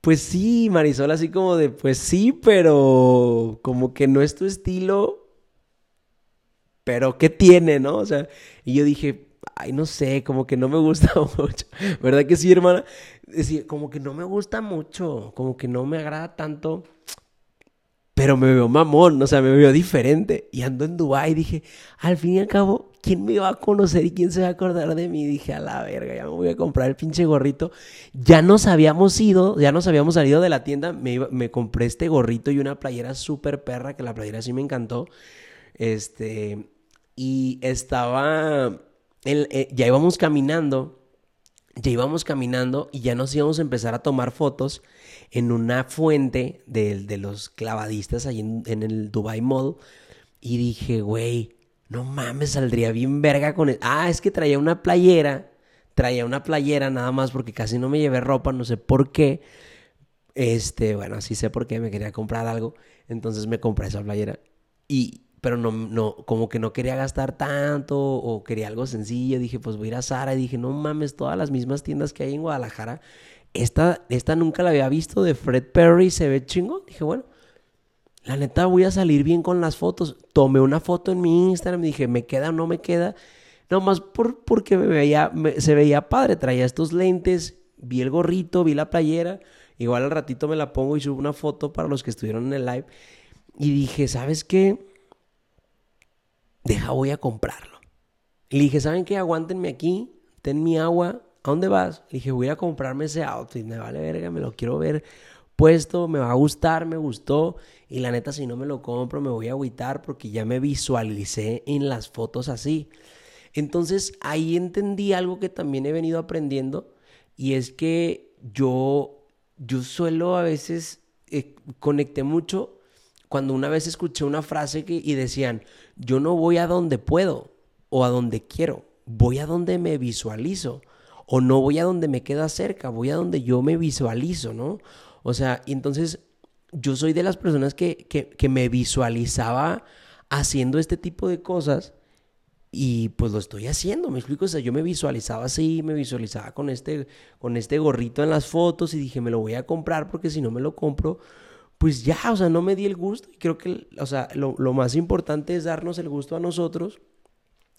Pues sí, Marisol, así como de, pues sí, pero como que no es tu estilo. Pero ¿qué tiene, no? O sea, y yo dije, ay, no sé, como que no me gusta mucho. ¿Verdad que sí, hermana? Decía, como que no me gusta mucho, como que no me agrada tanto. Pero me veo mamón, o sea, me veo diferente. Y ando en Dubai y dije, al fin y al cabo, ¿quién me va a conocer y quién se va a acordar de mí? dije, a la verga, ya me voy a comprar el pinche gorrito. Ya nos habíamos ido, ya nos habíamos salido de la tienda, me, me compré este gorrito y una playera súper perra, que la playera sí me encantó. Este, y estaba, eh, ya íbamos caminando, ya íbamos caminando y ya nos íbamos a empezar a tomar fotos en una fuente de, de los clavadistas ahí en, el Dubai Mall. Y dije, güey, no mames, saldría bien verga con él. Ah, es que traía una playera. Traía una playera nada más porque casi no me llevé ropa, no sé por qué. Este, bueno, sí sé por qué, me quería comprar algo. Entonces me compré esa playera. Y, pero no, no, como que no quería gastar tanto o quería algo sencillo. Dije, pues voy a ir a Sara. Y dije, no mames, todas las mismas tiendas que hay en Guadalajara. Esta, esta nunca la había visto de Fred Perry, se ve chingo. Dije, bueno, la neta voy a salir bien con las fotos. Tomé una foto en mi Instagram, dije, ¿me queda o no me queda? Nomás por, porque me veía, se veía padre, traía estos lentes, vi el gorrito, vi la playera. Igual al ratito me la pongo y subo una foto para los que estuvieron en el live. Y dije, ¿sabes qué? Deja, voy a comprarlo. Y le dije, ¿saben qué? Aguántenme aquí, ten mi agua. ¿A dónde vas? Le dije, voy a comprarme ese outfit, me vale verga, me lo quiero ver puesto, me va a gustar, me gustó. Y la neta, si no me lo compro, me voy a agüitar porque ya me visualicé en las fotos así. Entonces ahí entendí algo que también he venido aprendiendo y es que yo, yo suelo a veces eh, conecté mucho cuando una vez escuché una frase que, y decían, yo no voy a donde puedo o a donde quiero, voy a donde me visualizo o no voy a donde me queda cerca, voy a donde yo me visualizo, ¿no? O sea, y entonces yo soy de las personas que, que, me visualizaba haciendo este tipo de cosas y pues lo estoy haciendo, me explico, o sea, yo me visualizaba así, me visualizaba con este, con este gorrito en las fotos y dije, me lo voy a comprar porque si no me lo compro, pues ya, o sea, no me di el gusto y creo que, o sea, lo, lo más importante es darnos el gusto a nosotros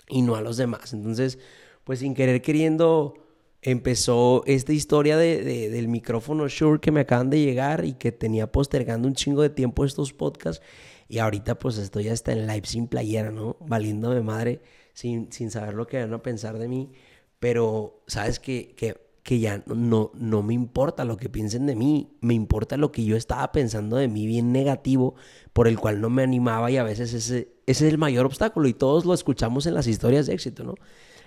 y no a los demás. Entonces, pues sin querer queriendo empezó esta historia de, del micrófono Shure que me acaban de llegar y que tenía postergando un chingo de tiempo estos podcasts. Y ahorita pues estoy hasta en live sin playera, ¿no? Valiéndome madre, sin, sin saber lo que van a pensar de mí. Pero, ¿sabes que, que, que ya no, no me importa lo que piensen de mí, me importa lo que yo estaba pensando de mí bien negativo, por el cual no me animaba y a veces ese, ese es el mayor obstáculo y todos lo escuchamos en las historias de éxito, ¿no?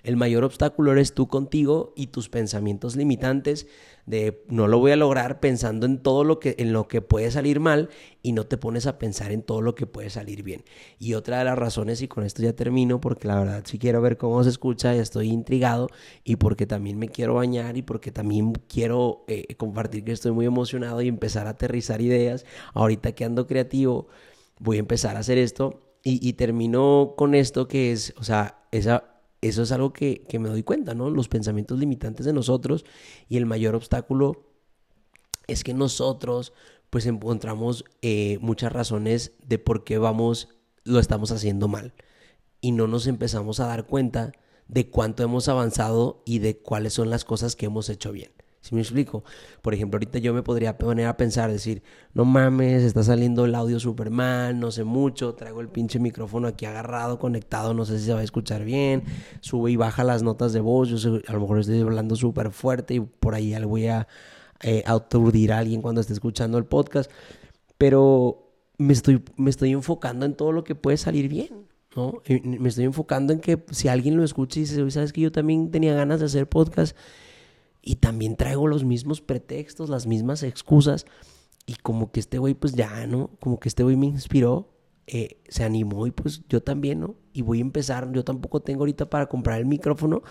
El mayor obstáculo eres tú contigo y tus pensamientos limitantes de no lo voy a lograr pensando en todo lo que en lo que puede salir mal y no te pones a pensar en todo lo que puede salir bien. Y otra de las razones y con esto ya termino porque la verdad sí quiero ver cómo se escucha, ya estoy intrigado y porque también me quiero bañar y porque también quiero eh, compartir que estoy muy emocionado y empezar a aterrizar ideas. Ahorita que ando creativo, voy a empezar a hacer esto y, y termino con esto que es, o sea, esa eso es algo que, me doy cuenta, ¿no? Los pensamientos limitantes de nosotros y el mayor obstáculo es que nosotros pues encontramos eh, muchas razones de por qué vamos, lo estamos haciendo mal y no nos empezamos a dar cuenta de cuánto hemos avanzado y de cuáles son las cosas que hemos hecho bien. Si me explico? Por ejemplo, ahorita yo me podría poner a pensar, decir, no mames, está saliendo el audio súper mal, no sé mucho, traigo el pinche micrófono aquí agarrado, conectado, no sé si se va a escuchar bien, sube y baja las notas de voz, yo a lo mejor estoy hablando súper fuerte y por ahí le voy a eh, aturdir a alguien cuando esté escuchando el podcast, pero me estoy, me estoy enfocando en todo lo que puede salir bien. ¿no? Me estoy enfocando en que si alguien lo escucha y dice, sabes que yo también tenía ganas de hacer podcast, y también traigo los mismos pretextos, las mismas excusas. Y como que este güey, pues ya, ¿no? Como que este güey me inspiró, eh, se animó y pues yo también, ¿no? Y voy a empezar, yo tampoco tengo ahorita para comprar el micrófono,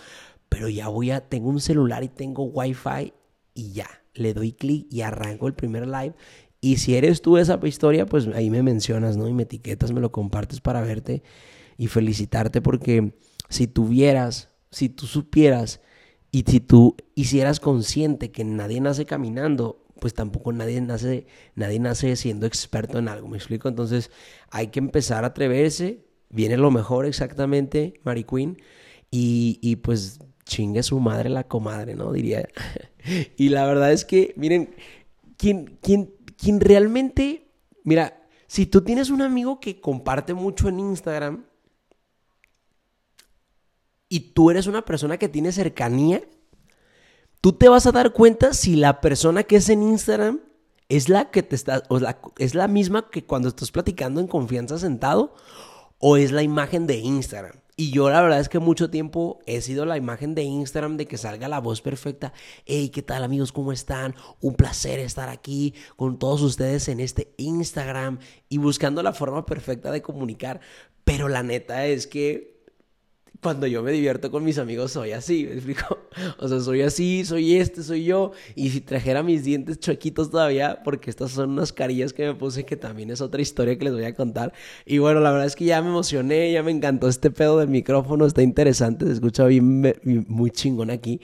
pero ya voy a, tengo un celular y tengo wifi y ya, le doy clic y arranco el primer live. Y si eres tú esa historia, pues ahí me mencionas, ¿no? Y me etiquetas, me lo compartes para verte y felicitarte porque si tuvieras, si tú supieras y si tú hicieras consciente que nadie nace caminando, pues tampoco nadie nace, nadie nace siendo experto en algo, ¿me explico? Entonces hay que empezar a atreverse, viene lo mejor exactamente, Mary Queen, y, y pues chingue su madre la comadre, ¿no? Diría. y la verdad es que, miren, quien, quien, quien realmente, mira, si tú tienes un amigo que comparte mucho en Instagram, tú eres una persona que tiene cercanía, tú te vas a dar cuenta si la persona que es en Instagram es la que te está, o es la misma que cuando estás platicando en confianza sentado, o es la imagen de Instagram. Y yo la verdad es que mucho tiempo he sido la imagen de Instagram de que salga la voz perfecta. Hey, ¿qué tal amigos? ¿Cómo están? Un placer estar aquí con todos ustedes en este Instagram y buscando la forma perfecta de comunicar. Pero la neta es que cuando yo me divierto con mis amigos soy así, ¿me explico? O sea, soy así, soy este, soy yo. Y si trajera mis dientes chuequitos todavía, porque estas son unas carillas que me puse que también es otra historia que les voy a contar. Y bueno, la verdad es que ya me emocioné, ya me encantó este pedo del micrófono, está interesante, se escucha bien, muy chingón aquí.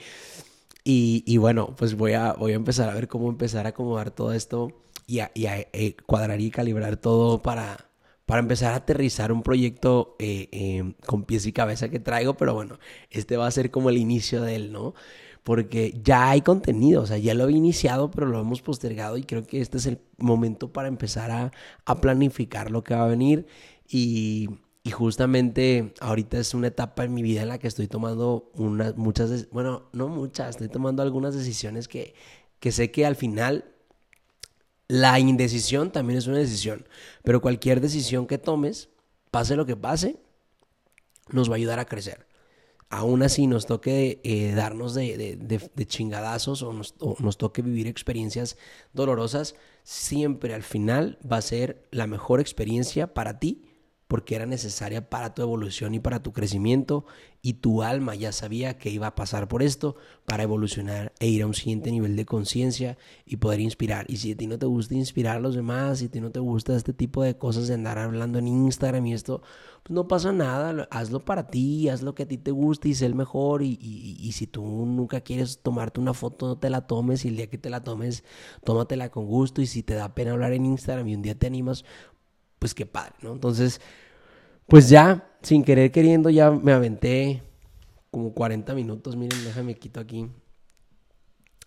Y, bueno, pues voy a, voy a empezar a ver cómo empezar a acomodar todo esto y y a eh, cuadrar y calibrar todo para para empezar a aterrizar un proyecto eh, em, con pies y cabeza que traigo, pero bueno, este va a ser como el inicio de él, ¿no? Porque ya hay contenido, o sea, ya lo he iniciado, pero lo hemos postergado y creo que este es el momento para empezar a, planificar lo que va a venir y, y, justamente ahorita es una etapa en mi vida en la que estoy tomando unas, muchas, bueno, no muchas, estoy tomando algunas decisiones que, que sé que al final la indecisión también es una decisión, pero cualquier decisión que tomes, pase lo que pase, nos va a ayudar a crecer. Aún así nos toque eh, darnos de, chingadazos o nos, o nos toque vivir experiencias dolorosas, siempre al final va a ser la mejor experiencia para ti porque era necesaria para tu evolución y para tu crecimiento y tu alma ya sabía que iba a pasar por esto para evolucionar e ir a un siguiente nivel de conciencia y poder inspirar. Y si a ti no te gusta inspirar a los demás, si a ti no te gusta este tipo de cosas de andar hablando en Instagram y esto, pues no pasa nada, hazlo para ti, haz lo que a ti te guste y sé el mejor y, y si tú nunca quieres tomarte una foto, no te la tomes y el día que te la tomes, tómatela con gusto y si te da pena hablar en Instagram y un día te animas, pues qué padre, ¿no? Entonces, pues ya, sin querer queriendo, ya me aventé como 40 minutos. Miren, déjame quito aquí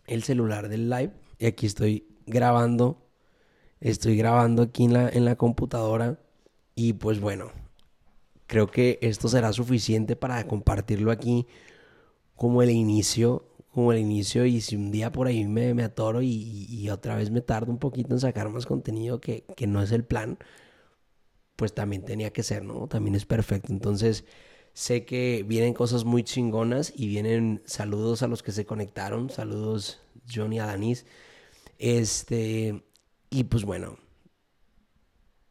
el celular del live. Y aquí estoy grabando. Estoy grabando aquí en la, en la computadora. Y pues bueno, creo que esto será suficiente para compartirlo aquí como el inicio. Como el inicio. Y si un día por ahí me, me atoro y, otra vez me tardo un poquito en sacar más contenido que, que no es el plan pues también tenía que ser, ¿no? También es perfecto. Entonces, sé que vienen cosas muy chingonas y vienen saludos a los que se conectaron. Saludos, Johnny Adanis. Este, y pues bueno,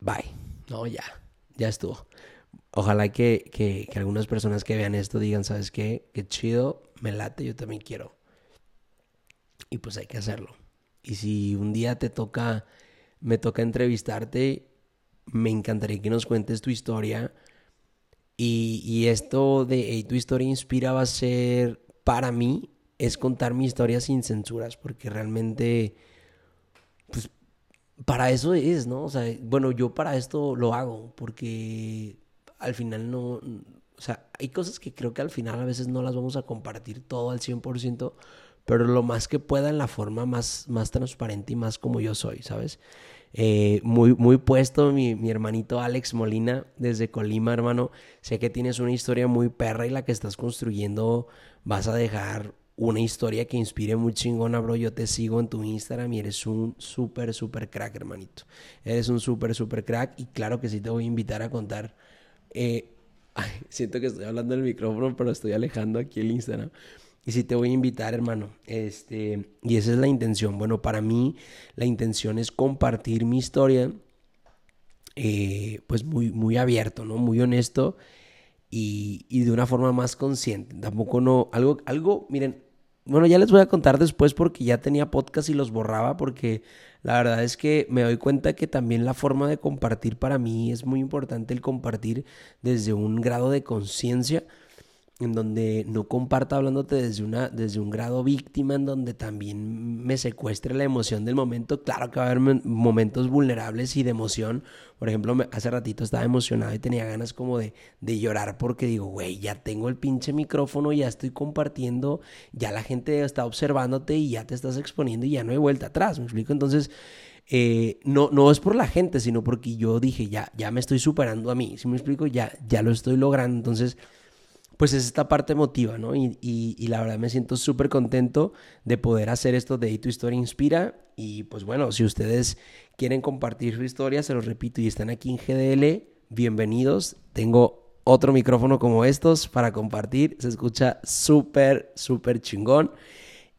bye. No, ya, ya estuvo. Ojalá que, que, que algunas personas que vean esto digan, ¿sabes qué? Qué chido, me late, yo también quiero. Y pues hay que hacerlo. Y si un día te toca, me toca entrevistarte, me encantaría que nos cuentes tu historia. Y, esto de tu historia inspira va a ser, para mí, es contar mi historia sin censuras, porque realmente, pues, para eso es, ¿no? O sea, bueno, yo para esto lo hago, porque al final no, o sea, hay cosas que creo que al final a veces no las vamos a compartir todo al 100%, pero lo más que pueda en la forma más, más transparente y más como yo soy, ¿sabes? Eh, muy, muy puesto mi, hermanito Alex Molina desde Colima, hermano. Sé que tienes una historia muy perra y la que estás construyendo vas a dejar una historia que inspire muy chingona, bro. Yo te sigo en tu Instagram y eres un súper, súper crack, hermanito. Eres un súper, súper crack y claro que sí te voy a invitar a contar. Eh, siento que estoy hablando del micrófono, pero estoy alejando aquí el Instagram. Y sí te voy a invitar, hermano. Este, y esa es la intención. Bueno, para mí la intención es compartir mi historia, eh, pues muy, muy abierto, ¿no? Muy honesto y, y, de una forma más consciente. Tampoco no, algo, algo, miren, bueno, ya les voy a contar después porque ya tenía podcast y los borraba porque la verdad es que me doy cuenta que también la forma de compartir para mí es muy importante el compartir desde un grado de conciencia en donde no comparta hablándote desde, una, desde un grado víctima, en donde también me secuestre la emoción del momento. Claro que va a haber momentos vulnerables y de emoción. Por ejemplo, hace ratito estaba emocionado y tenía ganas como de, de llorar porque digo, güey, ya tengo el pinche micrófono, ya estoy compartiendo, ya la gente está observándote y ya te estás exponiendo y ya no hay vuelta atrás. ¿Me explico? Entonces... Eh, no, no es por la gente, sino porque yo dije, ya, ya me estoy superando a mí. Si me explico, ya, ya lo estoy logrando. Entonces, pues es esta parte emotiva, ¿no? Y, la verdad me siento súper contento de poder hacer esto de Y tu historia inspira. Y pues bueno, si ustedes quieren compartir su historia, se los repito, y están aquí en GDL, bienvenidos. Tengo otro micrófono como estos para compartir. Se escucha súper, súper chingón.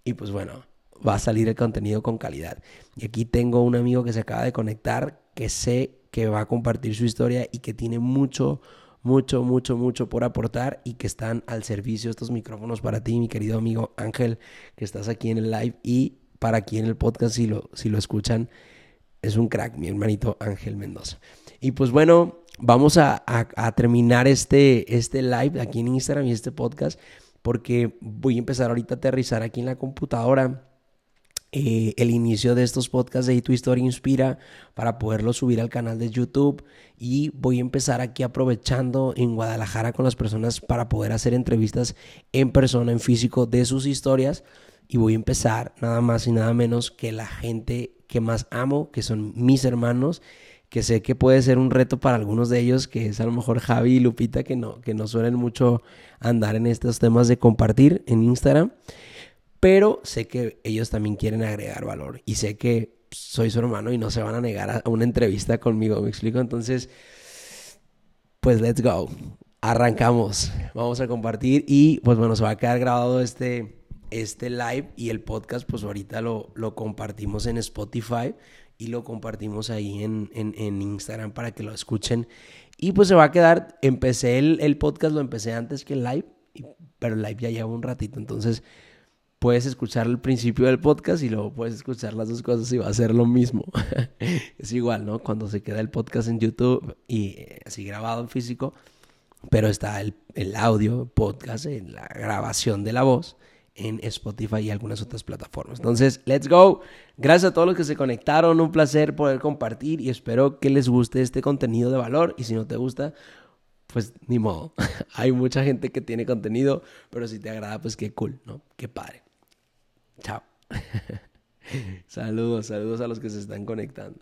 Y pues bueno, va a salir el contenido con calidad. Y aquí tengo un amigo que se acaba de conectar, que sé que va a compartir su historia y que tiene mucho mucho, mucho, mucho por aportar y que están al servicio estos micrófonos para ti, mi querido amigo Ángel, que estás aquí en el live y para aquí en el podcast, si lo, si lo escuchan, es un crack, mi hermanito Ángel Mendoza. Y pues bueno, vamos a, a, terminar este, este live aquí en Instagram y este podcast porque voy a empezar ahorita a aterrizar aquí en la computadora eh, el inicio de estos podcasts de Tu Historia Inspira para poderlo subir al canal de YouTube. Y voy a empezar aquí aprovechando en Guadalajara con las personas para poder hacer entrevistas en persona, en físico de sus historias. Y voy a empezar nada más y nada menos que la gente que más amo, que son mis hermanos, que sé que puede ser un reto para algunos de ellos, que es a lo mejor Javi y Lupita, que no, que no suelen mucho andar en estos temas de compartir en Instagram pero sé que ellos también quieren agregar valor y sé que soy su hermano y no se van a negar a una entrevista conmigo, ¿me explico? Entonces, pues let's go. Arrancamos. Vamos a compartir y pues bueno, se va a quedar grabado este, este live y el podcast pues ahorita lo, lo compartimos en Spotify y lo compartimos ahí en, en, Instagram para que lo escuchen. Y pues se va a quedar, empecé el, el podcast, lo empecé antes que el live, pero el live ya lleva un ratito, entonces puedes escuchar el principio del podcast y luego puedes escuchar las dos cosas y va a ser lo mismo. es igual, ¿no? Cuando se queda el podcast en YouTube y eh, así grabado en físico, pero está el, el audio, podcast, en la grabación de la voz en Spotify y algunas otras plataformas. Entonces, let's go. Gracias a todos los que se conectaron. Un placer poder compartir y espero que les guste este contenido de valor. Y si no te gusta, pues ni modo. Hay mucha gente que tiene contenido, pero si te agrada, pues qué cool, ¿no? Qué padre. Chao. saludos, saludos a los que se están conectando.